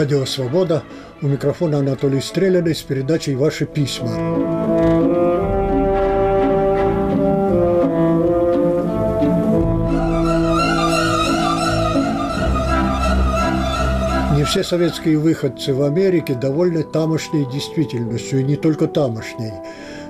Радио «Свобода». У микрофона Анатолий Стреляный с передачей «Ваши письма». Не все советские выходцы в Америке довольны тамошней действительностью, и не только тамошней.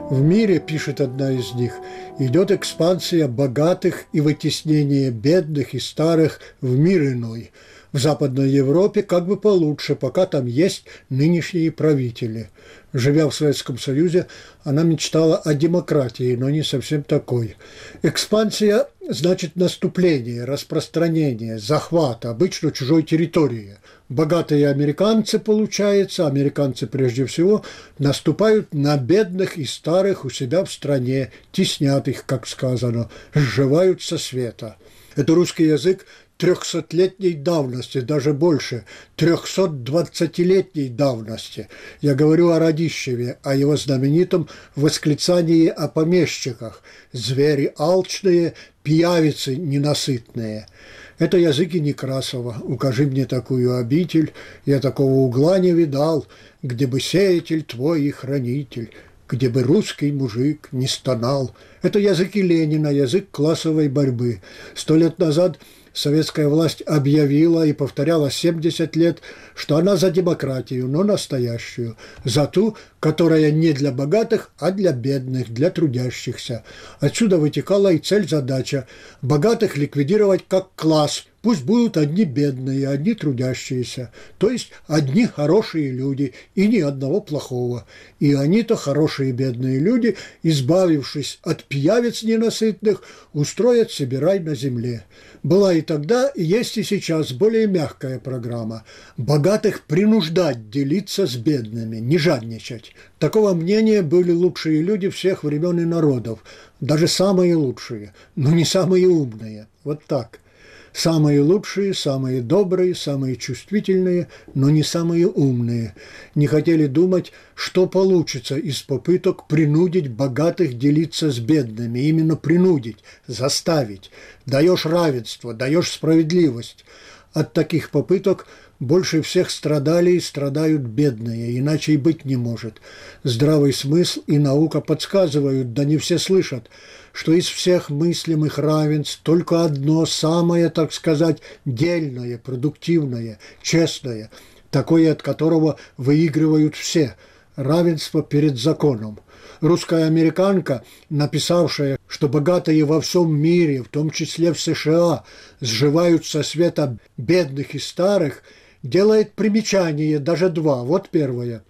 В мире, пишет одна из них, идет экспансия богатых и вытеснение бедных и старых в мир иной – в Западной Европе как бы получше, пока там есть нынешние правители. Живя в Советском Союзе, она мечтала о демократии, но не совсем такой. Экспансия значит наступление, распространение, захват, обычно чужой территории. Богатые американцы, получается, американцы прежде всего, наступают на бедных и старых у себя в стране, теснят их, как сказано, сживают со света. Это русский язык трехсотлетней давности, даже больше, трехсот-двадцатилетней давности. Я говорю о Радищеве, о его знаменитом восклицании о помещиках «звери алчные, пьявицы ненасытные». Это языки Некрасова. Укажи мне такую обитель, я такого угла не видал, где бы сеятель твой и хранитель, где бы русский мужик не стонал. Это языки Ленина, язык классовой борьбы. Сто лет назад – советская власть объявила и повторяла 70 лет, что она за демократию, но настоящую, за ту, которая не для богатых, а для бедных, для трудящихся. Отсюда вытекала и цель-задача – богатых ликвидировать как класс, Пусть будут одни бедные, одни трудящиеся, то есть одни хорошие люди и ни одного плохого. И они-то хорошие бедные люди, избавившись от пьявиц ненасытных, устроят себе рай на земле. Была и тогда, и есть и сейчас более мягкая программа. Богатых принуждать делиться с бедными, не жадничать. Такого мнения были лучшие люди всех времен и народов, даже самые лучшие, но не самые умные. Вот так – Самые лучшие, самые добрые, самые чувствительные, но не самые умные. Не хотели думать, что получится из попыток принудить богатых делиться с бедными. Именно принудить, заставить. Даешь равенство, даешь справедливость. От таких попыток больше всех страдали и страдают бедные, иначе и быть не может. Здравый смысл и наука подсказывают, да не все слышат – что из всех мыслимых равенств только одно, самое, так сказать, дельное, продуктивное, честное, такое, от которого выигрывают все – равенство перед законом. Русская американка, написавшая, что богатые во всем мире, в том числе в США, сживают со света бедных и старых, делает примечание, даже два. Вот первое.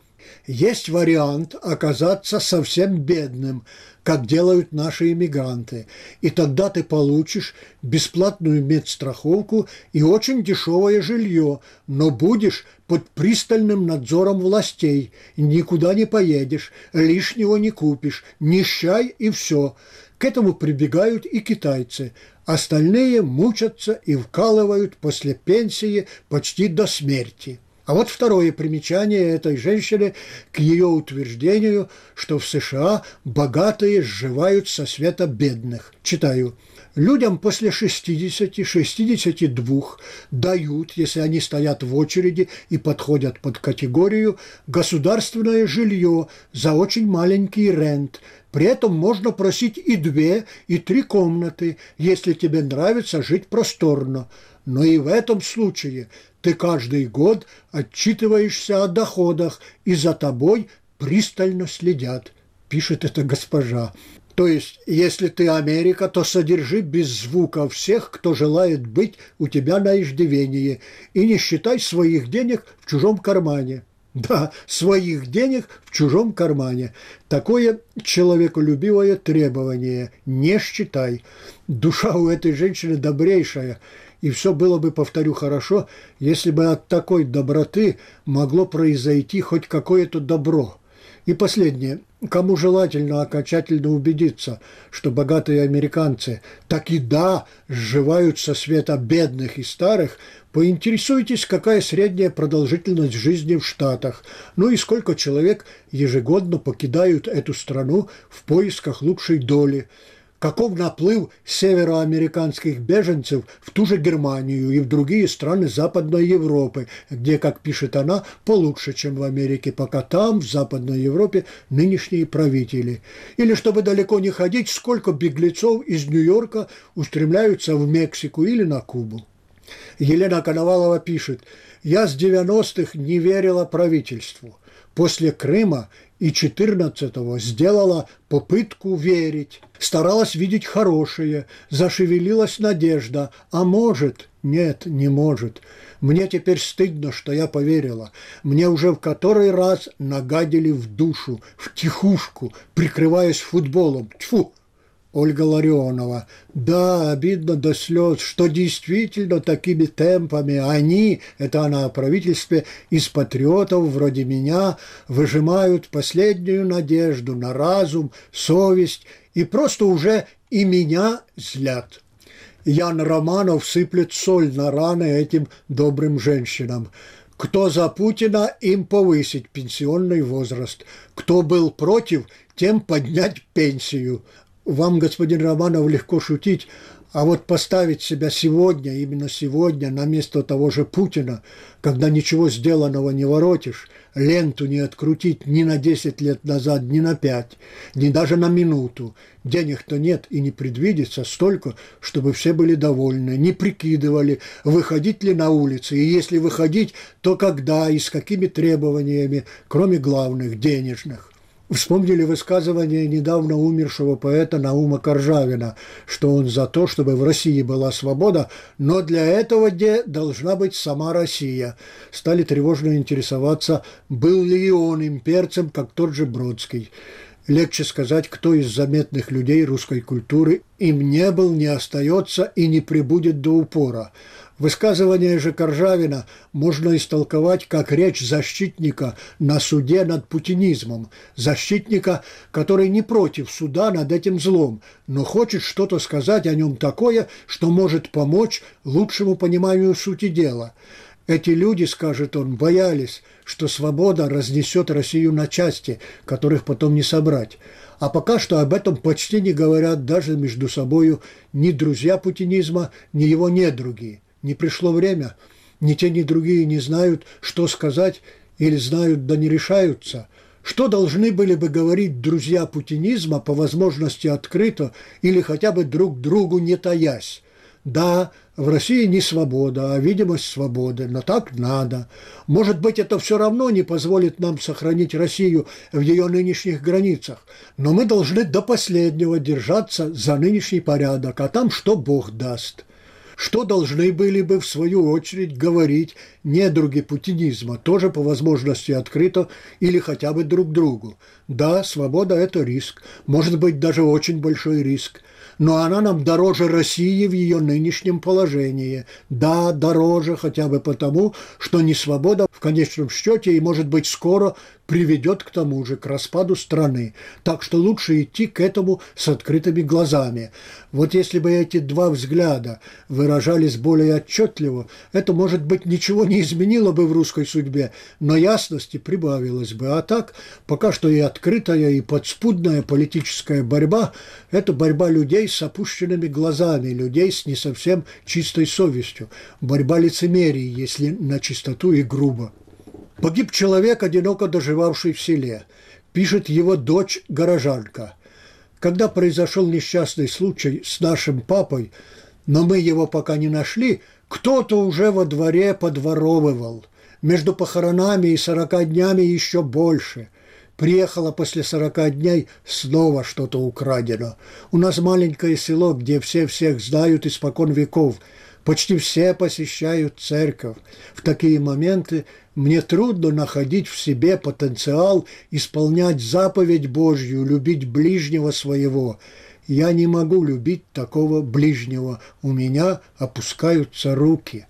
Есть вариант оказаться совсем бедным – как делают наши иммигранты. И тогда ты получишь бесплатную медстраховку и очень дешевое жилье, но будешь под пристальным надзором властей, никуда не поедешь, лишнего не купишь, нищай и все. К этому прибегают и китайцы. Остальные мучатся и вкалывают после пенсии почти до смерти. А вот второе примечание этой женщины к ее утверждению, что в США богатые сживают со света бедных. Читаю. Людям после 60-62 дают, если они стоят в очереди и подходят под категорию, государственное жилье за очень маленький рент. При этом можно просить и две, и три комнаты, если тебе нравится жить просторно. Но и в этом случае ты каждый год отчитываешься о доходах, и за тобой пристально следят, пишет эта госпожа. То есть, если ты Америка, то содержи без звука всех, кто желает быть у тебя на иждивении, и не считай своих денег в чужом кармане. Да, своих денег в чужом кармане. Такое человеколюбивое требование. Не считай. Душа у этой женщины добрейшая – и все было бы, повторю, хорошо, если бы от такой доброты могло произойти хоть какое-то добро. И последнее. Кому желательно окончательно убедиться, что богатые американцы так и да сживают со света бедных и старых, поинтересуйтесь, какая средняя продолжительность жизни в Штатах, ну и сколько человек ежегодно покидают эту страну в поисках лучшей доли – каков наплыв североамериканских беженцев в ту же Германию и в другие страны Западной Европы, где, как пишет она, получше, чем в Америке, пока там, в Западной Европе, нынешние правители. Или, чтобы далеко не ходить, сколько беглецов из Нью-Йорка устремляются в Мексику или на Кубу. Елена Коновалова пишет, «Я с 90-х не верила правительству. После Крыма и 14-го сделала попытку верить, старалась видеть хорошее, зашевелилась надежда, а может, нет, не может. Мне теперь стыдно, что я поверила. Мне уже в который раз нагадили в душу, в тихушку, прикрываясь футболом. Тьфу! Ольга Ларионова. Да, обидно до слез, что действительно такими темпами они, это она о правительстве, из патриотов вроде меня выжимают последнюю надежду на разум, совесть и просто уже и меня злят. Ян Романов сыплет соль на раны этим добрым женщинам. Кто за Путина, им повысить пенсионный возраст. Кто был против, тем поднять пенсию вам, господин Романов, легко шутить, а вот поставить себя сегодня, именно сегодня, на место того же Путина, когда ничего сделанного не воротишь, ленту не открутить ни на 10 лет назад, ни на 5, ни даже на минуту. Денег-то нет и не предвидится столько, чтобы все были довольны, не прикидывали, выходить ли на улицы, и если выходить, то когда и с какими требованиями, кроме главных, денежных. Вспомнили высказывание недавно умершего поэта Наума Коржавина, что он за то, чтобы в России была свобода, но для этого где должна быть сама Россия. Стали тревожно интересоваться, был ли он имперцем, как тот же Бродский. Легче сказать, кто из заметных людей русской культуры им не был, не остается и не прибудет до упора – Высказывание же Коржавина можно истолковать как речь защитника на суде над путинизмом, защитника, который не против суда над этим злом, но хочет что-то сказать о нем такое, что может помочь лучшему пониманию сути дела. Эти люди, скажет он, боялись, что свобода разнесет Россию на части, которых потом не собрать. А пока что об этом почти не говорят даже между собою ни друзья путинизма, ни его недруги. Не пришло время, ни те, ни другие не знают, что сказать, или знают, да не решаются. Что должны были бы говорить друзья путинизма по возможности открыто или хотя бы друг другу не таясь? Да, в России не свобода, а видимость свободы, но так надо. Может быть, это все равно не позволит нам сохранить Россию в ее нынешних границах, но мы должны до последнего держаться за нынешний порядок, а там что Бог даст что должны были бы, в свою очередь, говорить недруги путинизма, тоже по возможности открыто или хотя бы друг другу. Да, свобода – это риск, может быть, даже очень большой риск, но она нам дороже России в ее нынешнем положении. Да, дороже хотя бы потому, что не свобода в конечном счете и, может быть, скоро приведет к тому же, к распаду страны. Так что лучше идти к этому с открытыми глазами. Вот если бы эти два взгляда выражались более отчетливо, это, может быть, ничего не изменило бы в русской судьбе, но ясности прибавилось бы. А так, пока что и открытая, и подспудная политическая борьба – это борьба людей с опущенными глазами, людей с не совсем чистой совестью, борьба лицемерий, если на чистоту и грубо. Погиб человек, одиноко доживавший в селе. Пишет его дочь-горожанка. Когда произошел несчастный случай с нашим папой, но мы его пока не нашли, кто-то уже во дворе подворовывал. Между похоронами и сорока днями еще больше. Приехала после сорока дней, снова что-то украдено. У нас маленькое село, где все всех знают испокон веков – Почти все посещают церковь. В такие моменты мне трудно находить в себе потенциал исполнять заповедь Божью, любить ближнего своего. Я не могу любить такого ближнего. У меня опускаются руки.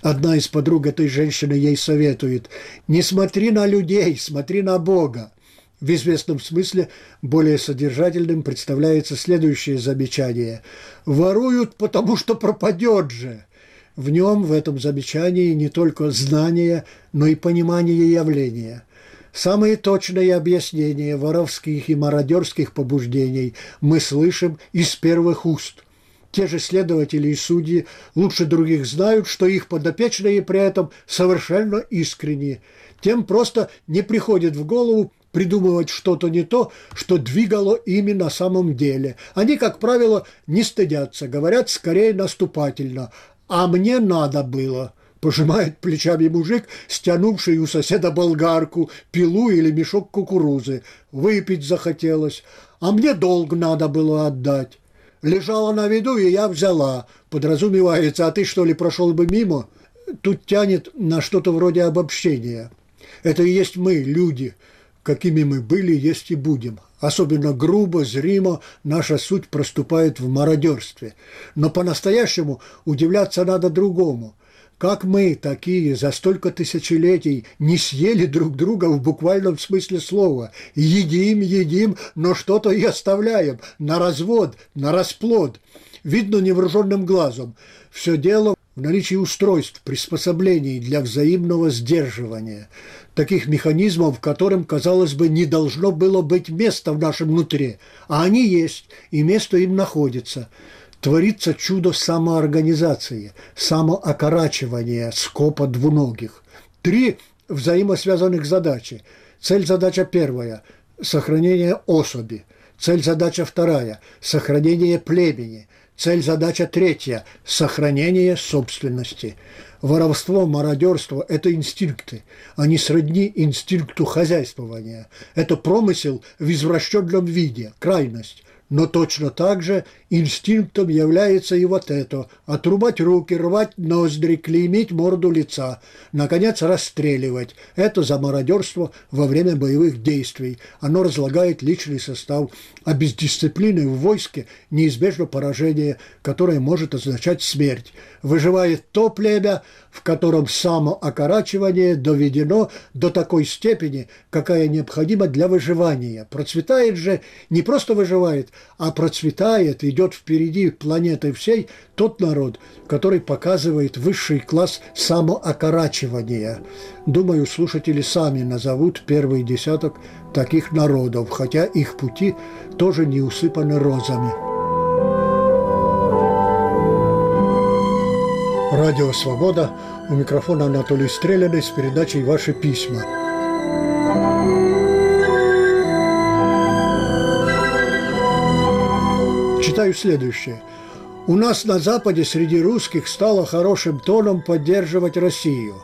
Одна из подруг этой женщины ей советует, не смотри на людей, смотри на Бога. В известном смысле более содержательным представляется следующее замечание. «Воруют, потому что пропадет же». В нем, в этом замечании, не только знание, но и понимание явления. Самые точные объяснения воровских и мародерских побуждений мы слышим из первых уст. Те же следователи и судьи лучше других знают, что их подопечные при этом совершенно искренние. Тем просто не приходит в голову придумывать что-то не то, что двигало ими на самом деле. Они, как правило, не стыдятся, говорят скорее наступательно. «А мне надо было». Пожимает плечами мужик, стянувший у соседа болгарку, пилу или мешок кукурузы. Выпить захотелось. А мне долг надо было отдать. Лежала на виду, и я взяла. Подразумевается, а ты что ли прошел бы мимо? Тут тянет на что-то вроде обобщения. Это и есть мы, люди, какими мы были, есть и будем. Особенно грубо, зримо наша суть проступает в мародерстве. Но по-настоящему удивляться надо другому – как мы, такие, за столько тысячелетий не съели друг друга в буквальном смысле слова. Едим, едим, но что-то и оставляем на развод, на расплод. Видно невооруженным глазом. Все дело в наличии устройств, приспособлений для взаимного сдерживания, таких механизмов, которым, казалось бы, не должно было быть места в нашем внутри, а они есть, и место им находится – творится чудо самоорганизации, самоокорачивания скопа двуногих. Три взаимосвязанных задачи. Цель-задача первая – сохранение особи. Цель-задача вторая – сохранение племени. Цель-задача третья – сохранение собственности. Воровство, мародерство – это инстинкты. Они сродни инстинкту хозяйствования. Это промысел в извращенном виде, крайность. Но точно так же инстинктом является и вот это – отрубать руки, рвать ноздри, клеймить морду лица, наконец расстреливать. Это за мародерство во время боевых действий. Оно разлагает личный состав, а без дисциплины в войске неизбежно поражение, которое может означать смерть. Выживает то племя, в котором самоокорачивание доведено до такой степени, какая необходима для выживания. Процветает же, не просто выживает, а процветает, идет впереди планеты всей тот народ, который показывает высший класс самоокорачивания. Думаю, слушатели сами назовут первый десяток таких народов, хотя их пути тоже не усыпаны розами. Радио «Свобода». У микрофона Анатолий Стреляный с передачей «Ваши письма». Читаю следующее. У нас на Западе среди русских стало хорошим тоном поддерживать Россию.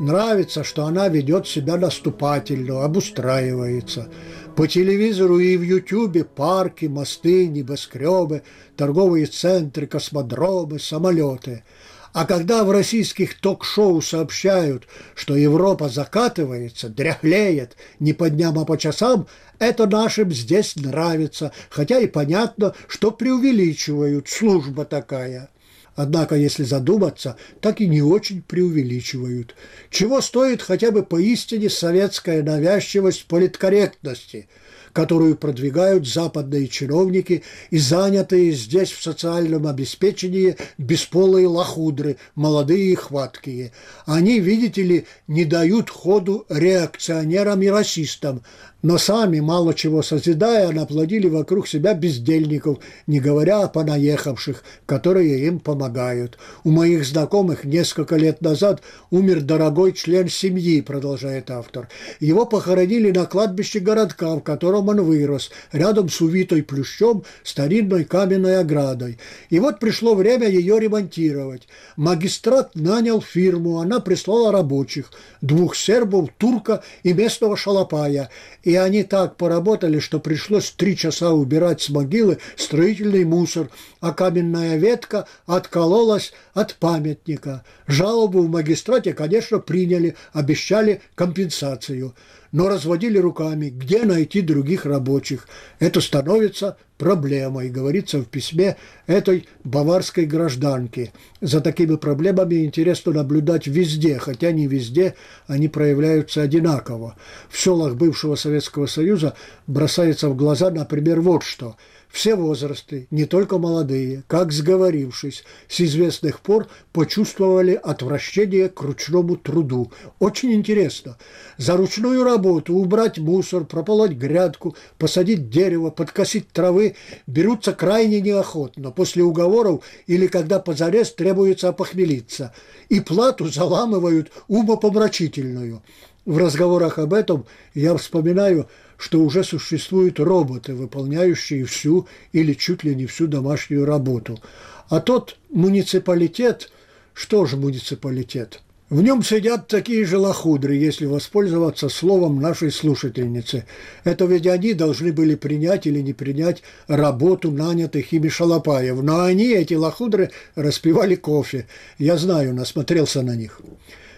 Нравится, что она ведет себя наступательно, обустраивается. По телевизору и в Ютьюбе парки, мосты, небоскребы, торговые центры, космодромы, самолеты – а когда в российских ток-шоу сообщают, что Европа закатывается, дряхлеет не по дням, а по часам, это нашим здесь нравится, хотя и понятно, что преувеличивают, служба такая. Однако, если задуматься, так и не очень преувеличивают. Чего стоит хотя бы поистине советская навязчивость политкорректности – которую продвигают западные чиновники и занятые здесь в социальном обеспечении бесполые лохудры, молодые и хваткие. Они, видите ли, не дают ходу реакционерам и расистам, но сами, мало чего созидая, наплодили вокруг себя бездельников, не говоря о понаехавших, которые им помогают. У моих знакомых несколько лет назад умер дорогой член семьи, продолжает автор. Его похоронили на кладбище городка, в котором он вырос, рядом с увитой плющом старинной каменной оградой. И вот пришло время ее ремонтировать. Магистрат нанял фирму, она прислала рабочих, двух сербов, турка и местного шалопая – и они так поработали, что пришлось три часа убирать с могилы строительный мусор, а каменная ветка откололась от памятника. Жалобу в магистрате, конечно, приняли, обещали компенсацию но разводили руками, где найти других рабочих. Это становится проблемой, говорится в письме этой баварской гражданки. За такими проблемами интересно наблюдать везде, хотя не везде они проявляются одинаково. В селах бывшего Советского Союза бросается в глаза, например, вот что – все возрасты, не только молодые, как сговорившись, с известных пор почувствовали отвращение к ручному труду. Очень интересно. За ручную работу убрать мусор, прополоть грядку, посадить дерево, подкосить травы берутся крайне неохотно, после уговоров или когда позарез требуется опохмелиться. И плату заламывают умопомрачительную. В разговорах об этом я вспоминаю, что уже существуют роботы, выполняющие всю или чуть ли не всю домашнюю работу. А тот муниципалитет, что же муниципалитет? В нем сидят такие же лохудры, если воспользоваться словом нашей слушательницы. Это ведь они должны были принять или не принять работу нанятых ими шалопаев. Но они, эти лохудры, распивали кофе. Я знаю, насмотрелся на них.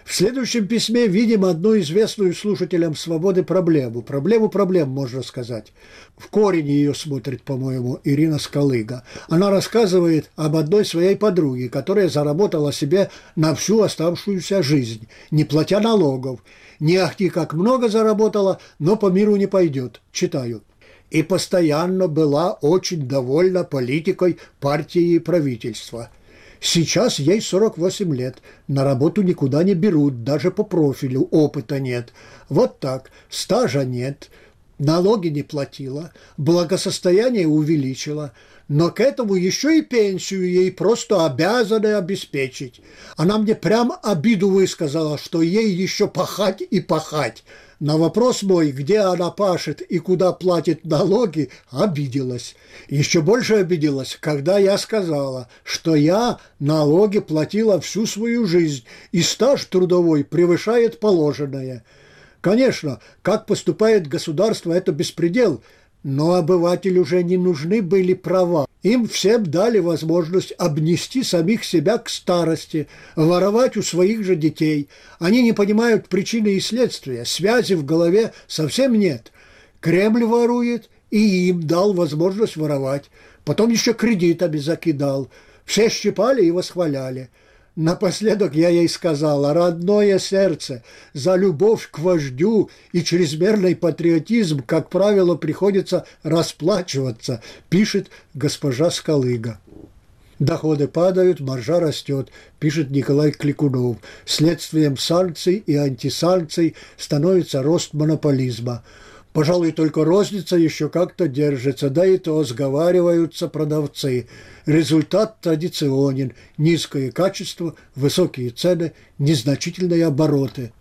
В следующем письме видим одну известную слушателям «Свободы» проблему. Проблему проблем, можно сказать. В корень ее смотрит, по-моему, Ирина Скалыга. Она рассказывает об одной своей подруге, которая заработала себе на всю оставшуюся жизнь, не платя налогов. Не ахти как много заработала, но по миру не пойдет. Читаю и постоянно была очень довольна политикой партии и правительства – Сейчас ей 48 лет, на работу никуда не берут, даже по профилю, опыта нет. Вот так, стажа нет, налоги не платила, благосостояние увеличила, но к этому еще и пенсию ей просто обязаны обеспечить. Она мне прям обиду высказала, что ей еще пахать и пахать. На вопрос мой, где она пашет и куда платит налоги, обиделась. Еще больше обиделась, когда я сказала, что я налоги платила всю свою жизнь, и стаж трудовой превышает положенное. Конечно, как поступает государство, это беспредел – но обывателю уже не нужны были права. Им всем дали возможность обнести самих себя к старости, воровать у своих же детей. Они не понимают причины и следствия, связи в голове совсем нет. Кремль ворует, и им дал возможность воровать. Потом еще кредитами закидал. Все щипали и восхваляли – Напоследок я ей сказала, родное сердце, за любовь к вождю и чрезмерный патриотизм, как правило, приходится расплачиваться, пишет госпожа Скалыга. Доходы падают, маржа растет, пишет Николай Кликунов. Следствием санкций и антисанкций становится рост монополизма – Пожалуй, только розница еще как-то держится, да и то сговариваются продавцы. Результат традиционен – низкое качество, высокие цены, незначительные обороты.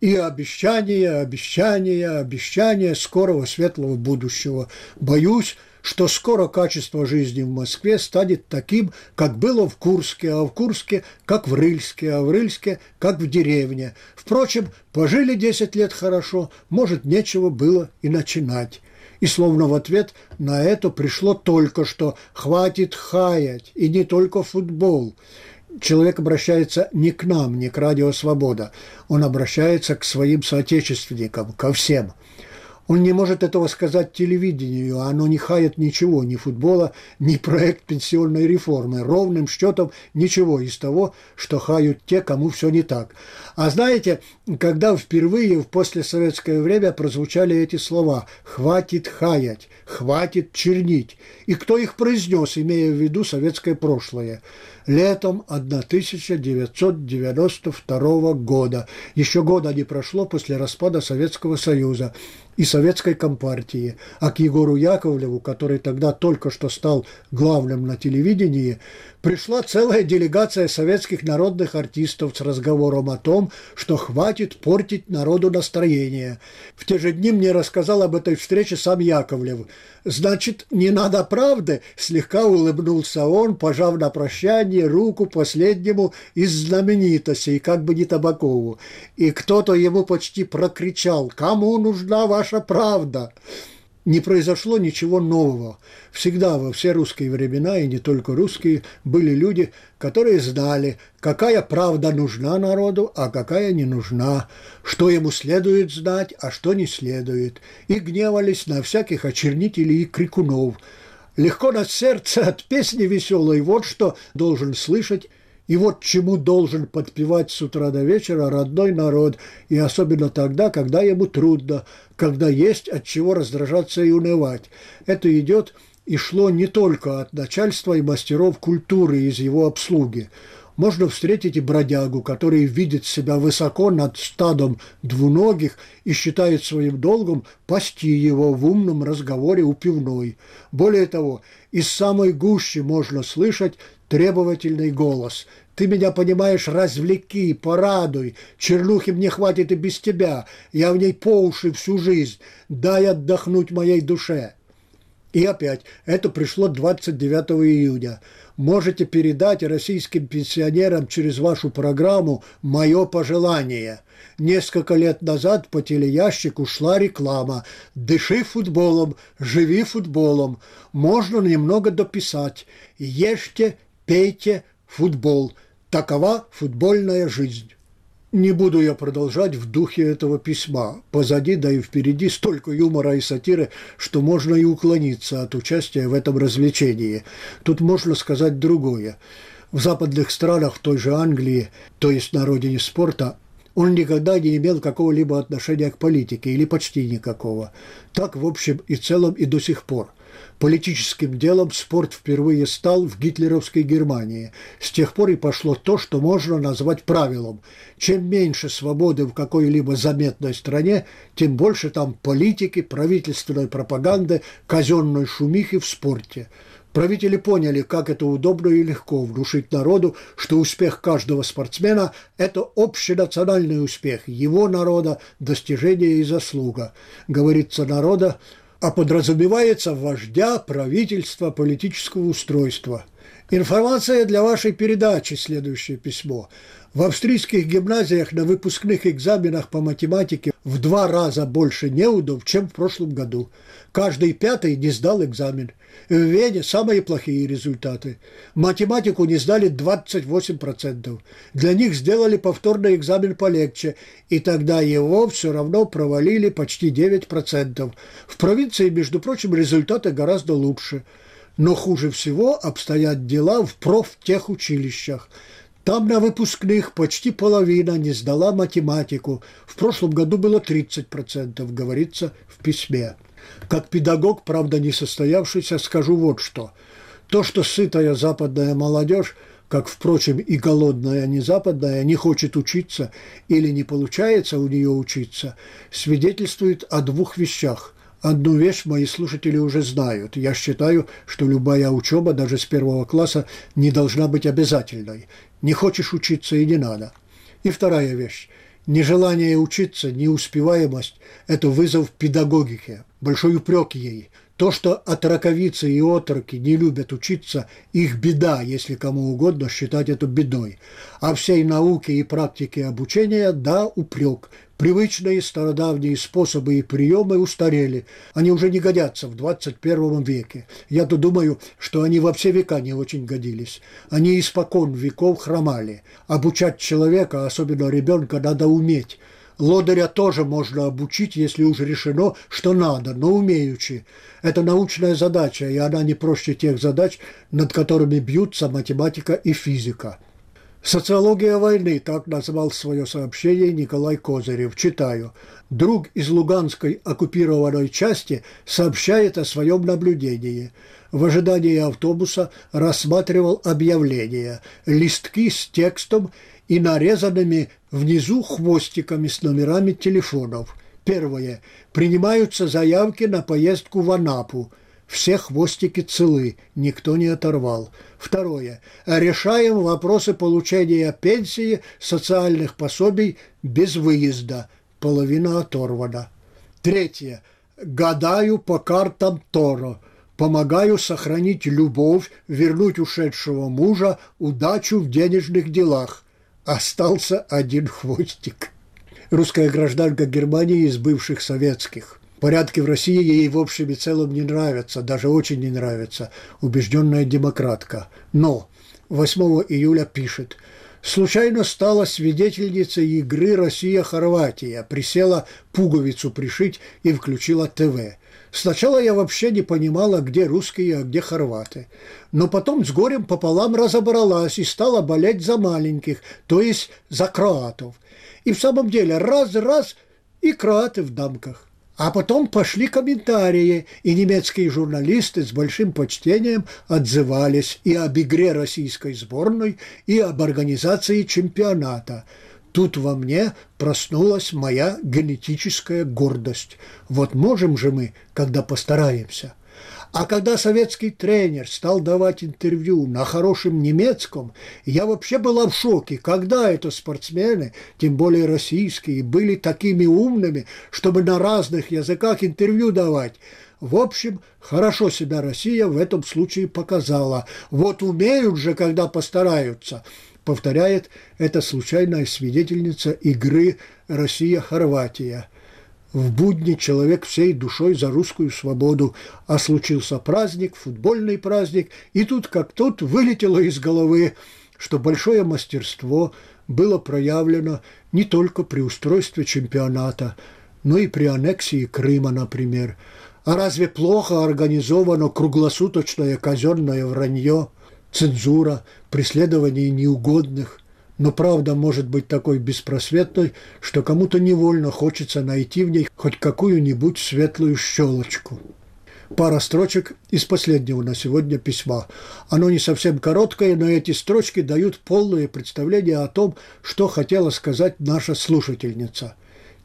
И обещания, обещания, обещания скорого светлого будущего. Боюсь, что скоро качество жизни в Москве станет таким, как было в Курске, а в Курске, как в Рыльске, а в Рыльске, как в деревне. Впрочем, пожили 10 лет хорошо, может, нечего было и начинать. И словно в ответ на это пришло только что «хватит хаять», и не только футбол. Человек обращается не к нам, не к Радио Свобода, он обращается к своим соотечественникам, ко всем – он не может этого сказать телевидению, а оно не хает ничего, ни футбола, ни проект пенсионной реформы. Ровным счетом ничего из того, что хают те, кому все не так. А знаете, когда впервые в послесоветское время прозвучали эти слова «хватит хаять», «хватит чернить», и кто их произнес, имея в виду советское прошлое – летом 1992 года. Еще года не прошло после распада Советского Союза и Советской Компартии, а к Егору Яковлеву, который тогда только что стал главным на телевидении, пришла целая делегация советских народных артистов с разговором о том, что хватит портить народу настроение. В те же дни мне рассказал об этой встрече сам Яковлев. «Значит, не надо правды?» – слегка улыбнулся он, пожав на прощание руку последнему из знаменитостей, как бы не Табакову. И кто-то ему почти прокричал «Кому нужна ваша правда?» Не произошло ничего нового. Всегда во все русские времена, и не только русские, были люди, которые знали, какая правда нужна народу, а какая не нужна, что ему следует знать, а что не следует, и гневались на всяких очернителей и крикунов. Легко на сердце от песни веселой, вот что должен слышать и вот чему должен подпевать с утра до вечера родной народ, и особенно тогда, когда ему трудно, когда есть от чего раздражаться и унывать. Это идет и шло не только от начальства и мастеров культуры из его обслуги. Можно встретить и бродягу, который видит себя высоко над стадом двуногих и считает своим долгом пасти его в умном разговоре у пивной. Более того, из самой гущи можно слышать требовательный голос. «Ты меня, понимаешь, развлеки, порадуй, чернухи мне хватит и без тебя, я в ней по уши всю жизнь, дай отдохнуть моей душе». И опять, это пришло 29 июня. Можете передать российским пенсионерам через вашу программу мое пожелание. Несколько лет назад по телеящику шла реклама «Дыши футболом, живи футболом». Можно немного дописать «Ешьте, пейте, футбол». Такова футбольная жизнь. Не буду я продолжать в духе этого письма. Позади, да и впереди столько юмора и сатиры, что можно и уклониться от участия в этом развлечении. Тут можно сказать другое. В западных странах, в той же Англии, то есть на родине спорта, он никогда не имел какого-либо отношения к политике или почти никакого. Так, в общем и целом, и до сих пор – Политическим делом спорт впервые стал в гитлеровской Германии. С тех пор и пошло то, что можно назвать правилом. Чем меньше свободы в какой-либо заметной стране, тем больше там политики, правительственной пропаганды, казенной шумихи в спорте. Правители поняли, как это удобно и легко внушить народу, что успех каждого спортсмена – это общенациональный успех его народа, достижение и заслуга. Говорится народа, а подразумевается вождя, правительства, политического устройства. Информация для вашей передачи, следующее письмо. В австрийских гимназиях на выпускных экзаменах по математике в два раза больше неудов, чем в прошлом году. Каждый пятый не сдал экзамен. В Вене самые плохие результаты. Математику не сдали 28%. Для них сделали повторный экзамен полегче, и тогда его все равно провалили почти 9%. В провинции, между прочим, результаты гораздо лучше. Но хуже всего обстоят дела в профтехучилищах – там на выпускных почти половина не сдала математику. В прошлом году было 30%, говорится в письме. Как педагог, правда не состоявшийся, скажу вот что. То, что сытая западная молодежь, как, впрочем, и голодная не западная, не хочет учиться или не получается у нее учиться, свидетельствует о двух вещах. Одну вещь мои слушатели уже знают. Я считаю, что любая учеба, даже с первого класса, не должна быть обязательной. Не хочешь учиться и не надо. И вторая вещь. Нежелание учиться, неуспеваемость – это вызов педагогике, большой упрек ей – то, что отраковицы и отроки не любят учиться, их беда, если кому угодно считать это бедой. А всей науке и практике обучения – да, упрек. Привычные стародавние способы и приемы устарели. Они уже не годятся в 21 веке. Я-то думаю, что они во все века не очень годились. Они испокон веков хромали. Обучать человека, особенно ребенка, надо уметь – Лодыря тоже можно обучить, если уже решено, что надо, но умеючи. Это научная задача, и она не проще тех задач, над которыми бьются математика и физика. «Социология войны», так назвал свое сообщение Николай Козырев. Читаю. Друг из Луганской оккупированной части сообщает о своем наблюдении. В ожидании автобуса рассматривал объявления, листки с текстом и нарезанными внизу хвостиками с номерами телефонов. Первое. Принимаются заявки на поездку в Анапу. Все хвостики целы, никто не оторвал. Второе. Решаем вопросы получения пенсии, социальных пособий без выезда. Половина оторвана. Третье. Гадаю по картам Торо. Помогаю сохранить любовь, вернуть ушедшего мужа, удачу в денежных делах остался один хвостик. Русская гражданка Германии из бывших советских. Порядки в России ей в общем и целом не нравятся, даже очень не нравятся. Убежденная демократка. Но 8 июля пишет – Случайно стала свидетельницей игры Россия-Хорватия, присела пуговицу пришить и включила ТВ. Сначала я вообще не понимала, где русские, а где хорваты. Но потом с горем пополам разобралась и стала болеть за маленьких, то есть за кроатов. И в самом деле раз-раз и кроаты в дамках. А потом пошли комментарии, и немецкие журналисты с большим почтением отзывались и об игре российской сборной, и об организации чемпионата. Тут во мне проснулась моя генетическая гордость. Вот можем же мы, когда постараемся – а когда советский тренер стал давать интервью на хорошем немецком, я вообще была в шоке, когда это спортсмены, тем более российские, были такими умными, чтобы на разных языках интервью давать. В общем, хорошо себя Россия в этом случае показала. Вот умеют же, когда постараются повторяет эта случайная свидетельница игры Россия-Хорватия. В будни человек всей душой за русскую свободу, а случился праздник, футбольный праздник, и тут как тут вылетело из головы, что большое мастерство было проявлено не только при устройстве чемпионата, но и при аннексии Крыма, например. А разве плохо организовано круглосуточное казенное вранье, цензура, преследование неугодных, но правда может быть такой беспросветной, что кому-то невольно хочется найти в ней хоть какую-нибудь светлую щелочку. Пара строчек из последнего на сегодня письма. Оно не совсем короткое, но эти строчки дают полное представление о том, что хотела сказать наша слушательница.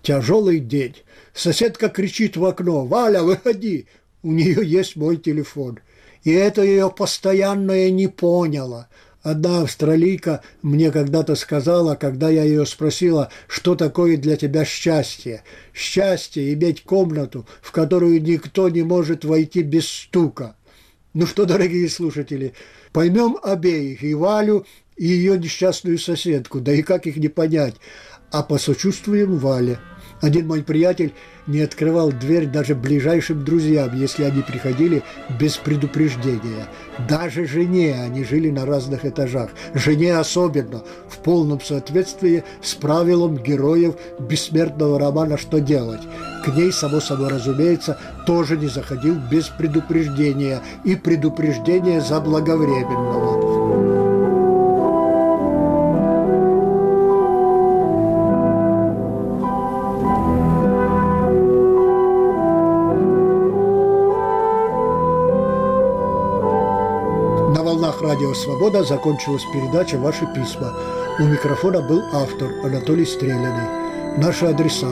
Тяжелый день. Соседка кричит в окно «Валя, выходи!» У нее есть мой телефон. И это ее постоянное не поняло – Одна австралийка мне когда-то сказала, когда я ее спросила, что такое для тебя счастье. Счастье – иметь комнату, в которую никто не может войти без стука. Ну что, дорогие слушатели, поймем обеих, и Валю, и ее несчастную соседку, да и как их не понять, а посочувствуем Вале. Один мой приятель не открывал дверь даже ближайшим друзьям, если они приходили без предупреждения. Даже жене они жили на разных этажах. Жене особенно, в полном соответствии с правилом героев бессмертного романа «Что делать?». К ней, само собой разумеется, тоже не заходил без предупреждения и предупреждения заблаговременного. «Радио Свобода» закончилась передача «Ваши письма». У микрофона был автор Анатолий Стреляный. Наши адреса.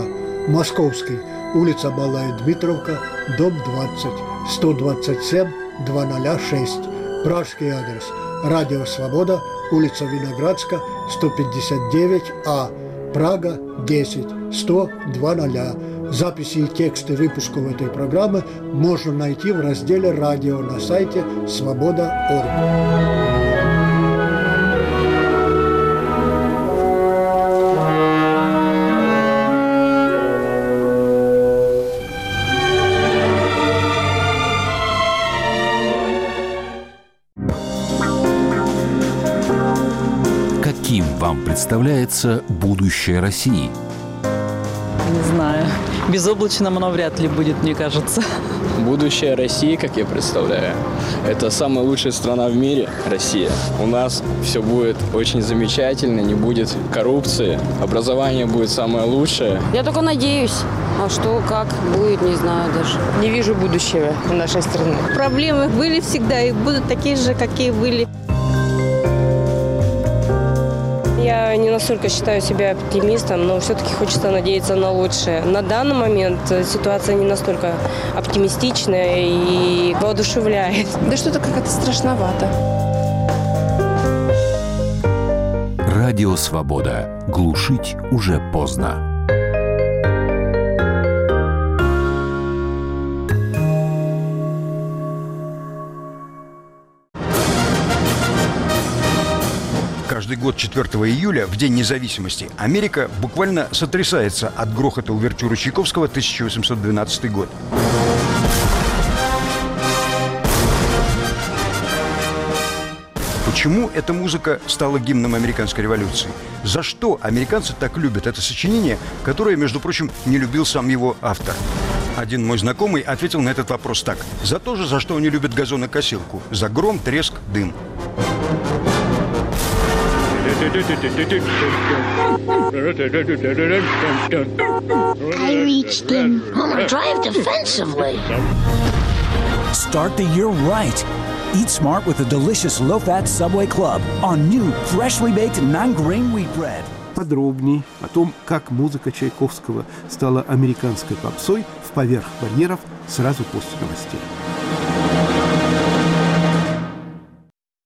Московский, улица Малая Дмитровка, дом 20, 127, 206. Пражский адрес. Радио Свобода, улица Виноградска, 159А, Прага, 10, 100, 20. Записи и тексты выпусков этой программы можно найти в разделе «Радио» на сайте свобода.орг. Каким вам представляется будущее России? Не знаю. Безоблачным оно вряд ли будет, мне кажется. Будущее России, как я представляю, это самая лучшая страна в мире, Россия. У нас все будет очень замечательно, не будет коррупции, образование будет самое лучшее. Я только надеюсь. А что, как будет, не знаю даже. Не вижу будущего в нашей стране. Проблемы были всегда и будут такие же, какие были. Я не настолько считаю себя оптимистом, но все-таки хочется надеяться на лучшее. На данный момент ситуация не настолько оптимистичная и воодушевляет. Да что-то как-то страшновато. Радио «Свобода». Глушить уже поздно. Год 4 июля, в День независимости, Америка буквально сотрясается от грохота увертюры Чайковского 1812 год. Почему эта музыка стала гимном американской революции? За что американцы так любят это сочинение, которое, между прочим, не любил сам его автор? Один мой знакомый ответил на этот вопрос так. За то же, за что они любят газонокосилку. За гром, треск, дым. I reached in. Mama, drive defensively. Start the year right. Eat smart with a delicious low-fat Subway Club on new, freshly baked nine-grain wheat bread. Подробней о том, как музыка Чайковского стала американской попсой в «Поверх барьеров» сразу после новостей.